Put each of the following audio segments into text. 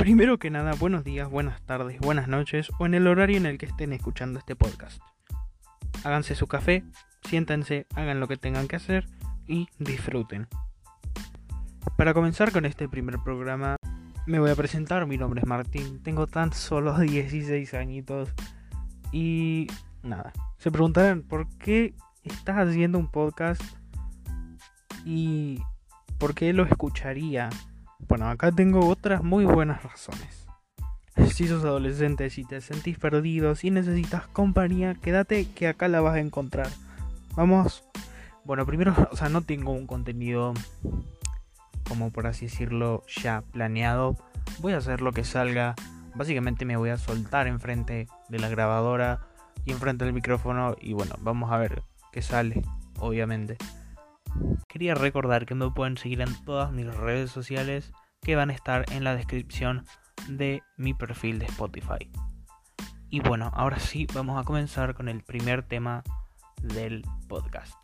Primero que nada, buenos días, buenas tardes, buenas noches o en el horario en el que estén escuchando este podcast. Háganse su café, siéntense, hagan lo que tengan que hacer y disfruten. Para comenzar con este primer programa, me voy a presentar. Mi nombre es Martín, tengo tan solo 16 añitos y nada. Se preguntarán por qué estás haciendo un podcast y por qué lo escucharía. Bueno, acá tengo otras muy buenas razones. Si sos adolescente, si te sentís perdido, si necesitas compañía, quédate que acá la vas a encontrar. Vamos. Bueno, primero, o sea, no tengo un contenido como por así decirlo ya planeado. Voy a hacer lo que salga. Básicamente me voy a soltar enfrente de la grabadora y enfrente del micrófono y bueno, vamos a ver qué sale, obviamente. Quería recordar que me pueden seguir en todas mis redes sociales que van a estar en la descripción de mi perfil de Spotify. Y bueno, ahora sí vamos a comenzar con el primer tema del podcast.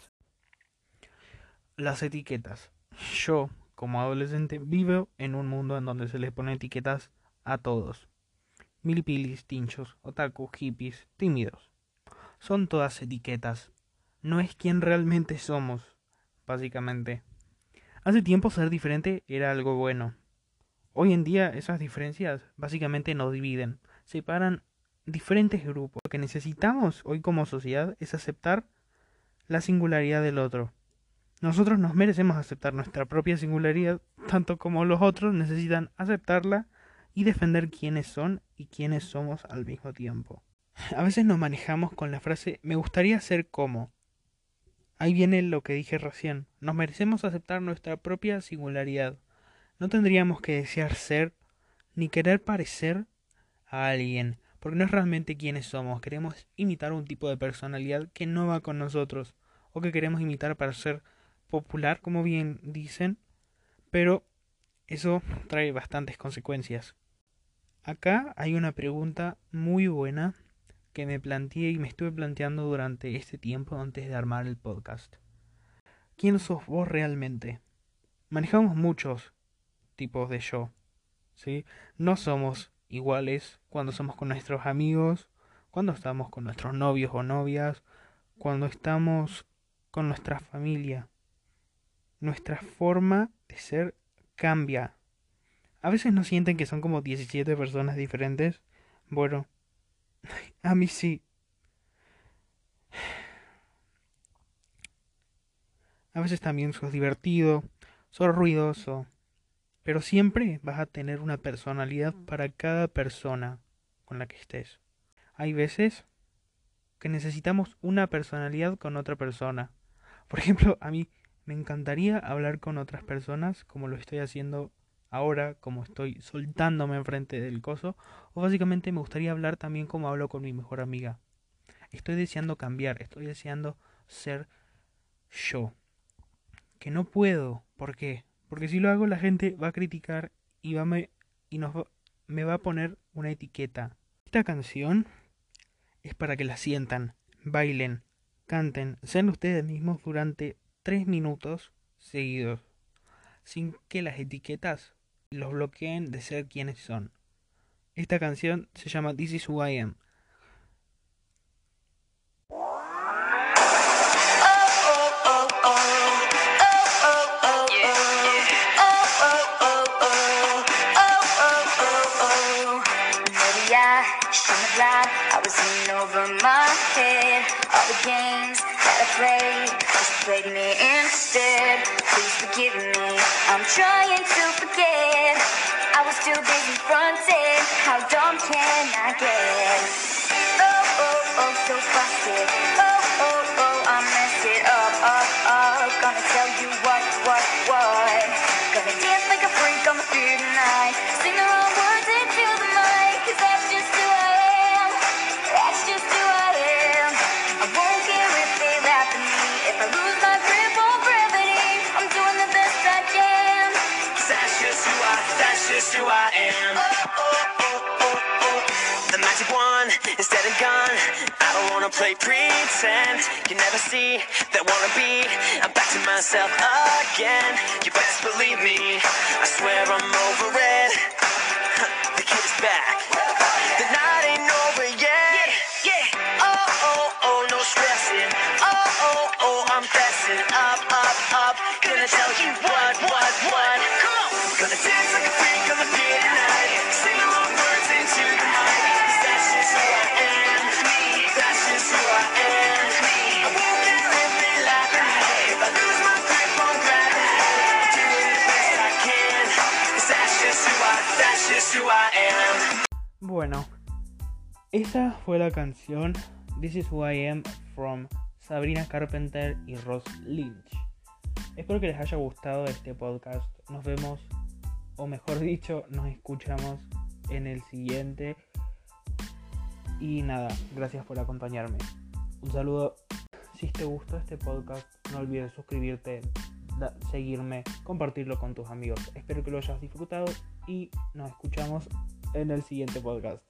Las etiquetas. Yo, como adolescente, vivo en un mundo en donde se les pone etiquetas a todos. Milipilis, tinchos, otaku, hippies, tímidos. Son todas etiquetas. No es quien realmente somos, básicamente. Hace tiempo ser diferente era algo bueno. Hoy en día esas diferencias básicamente nos dividen, separan diferentes grupos. Lo que necesitamos hoy como sociedad es aceptar la singularidad del otro. Nosotros nos merecemos aceptar nuestra propia singularidad, tanto como los otros necesitan aceptarla y defender quiénes son y quiénes somos al mismo tiempo. A veces nos manejamos con la frase me gustaría ser como. Ahí viene lo que dije recién. Nos merecemos aceptar nuestra propia singularidad. No tendríamos que desear ser ni querer parecer a alguien, porque no es realmente quienes somos. Queremos imitar un tipo de personalidad que no va con nosotros, o que queremos imitar para ser popular, como bien dicen, pero eso trae bastantes consecuencias. Acá hay una pregunta muy buena que me planteé y me estuve planteando durante este tiempo antes de armar el podcast. ¿Quién sos vos realmente? Manejamos muchos tipos de yo. ¿sí? No somos iguales cuando somos con nuestros amigos, cuando estamos con nuestros novios o novias, cuando estamos con nuestra familia. Nuestra forma de ser cambia. A veces no sienten que son como 17 personas diferentes. Bueno, a mí sí. A veces también sos divertido, sos ruidoso, pero siempre vas a tener una personalidad para cada persona con la que estés. Hay veces que necesitamos una personalidad con otra persona. Por ejemplo, a mí me encantaría hablar con otras personas como lo estoy haciendo ahora, como estoy soltándome enfrente del coso, o básicamente me gustaría hablar también como hablo con mi mejor amiga. Estoy deseando cambiar, estoy deseando ser yo. Que no puedo, ¿por qué? Porque si lo hago la gente va a criticar y, va me, y nos me va a poner una etiqueta. Esta canción es para que la sientan, bailen, canten, sean ustedes mismos durante tres minutos seguidos, sin que las etiquetas los bloqueen de ser quienes son. Esta canción se llama This is Who I Am played me instead. Please forgive me, I'm trying to forget. Too busy fronting. How dumb can I get? Just who I am. The magic wand is dead and gone. I don't wanna play pretend. You never see that wanna be. I'm back to myself again. You best believe me. I swear I'm over it. Fessing up, up, up. Gonna tell you what, what, what. Come on. Gonna dance like a freak on the beat tonight. Sing words into the. 'Cause that's just who I am. Me. That's just who I am. Me. I won't if I lose my grip doing the best I can. 'Cause that's just who I, that's just who I am. Bueno, esa fue la canción This is Who I Am from Sabrina Carpenter y Ross Lynch. Espero que les haya gustado este podcast. Nos vemos, o mejor dicho, nos escuchamos en el siguiente. Y nada, gracias por acompañarme. Un saludo. Si te gustó este podcast, no olvides suscribirte, seguirme, compartirlo con tus amigos. Espero que lo hayas disfrutado y nos escuchamos en el siguiente podcast.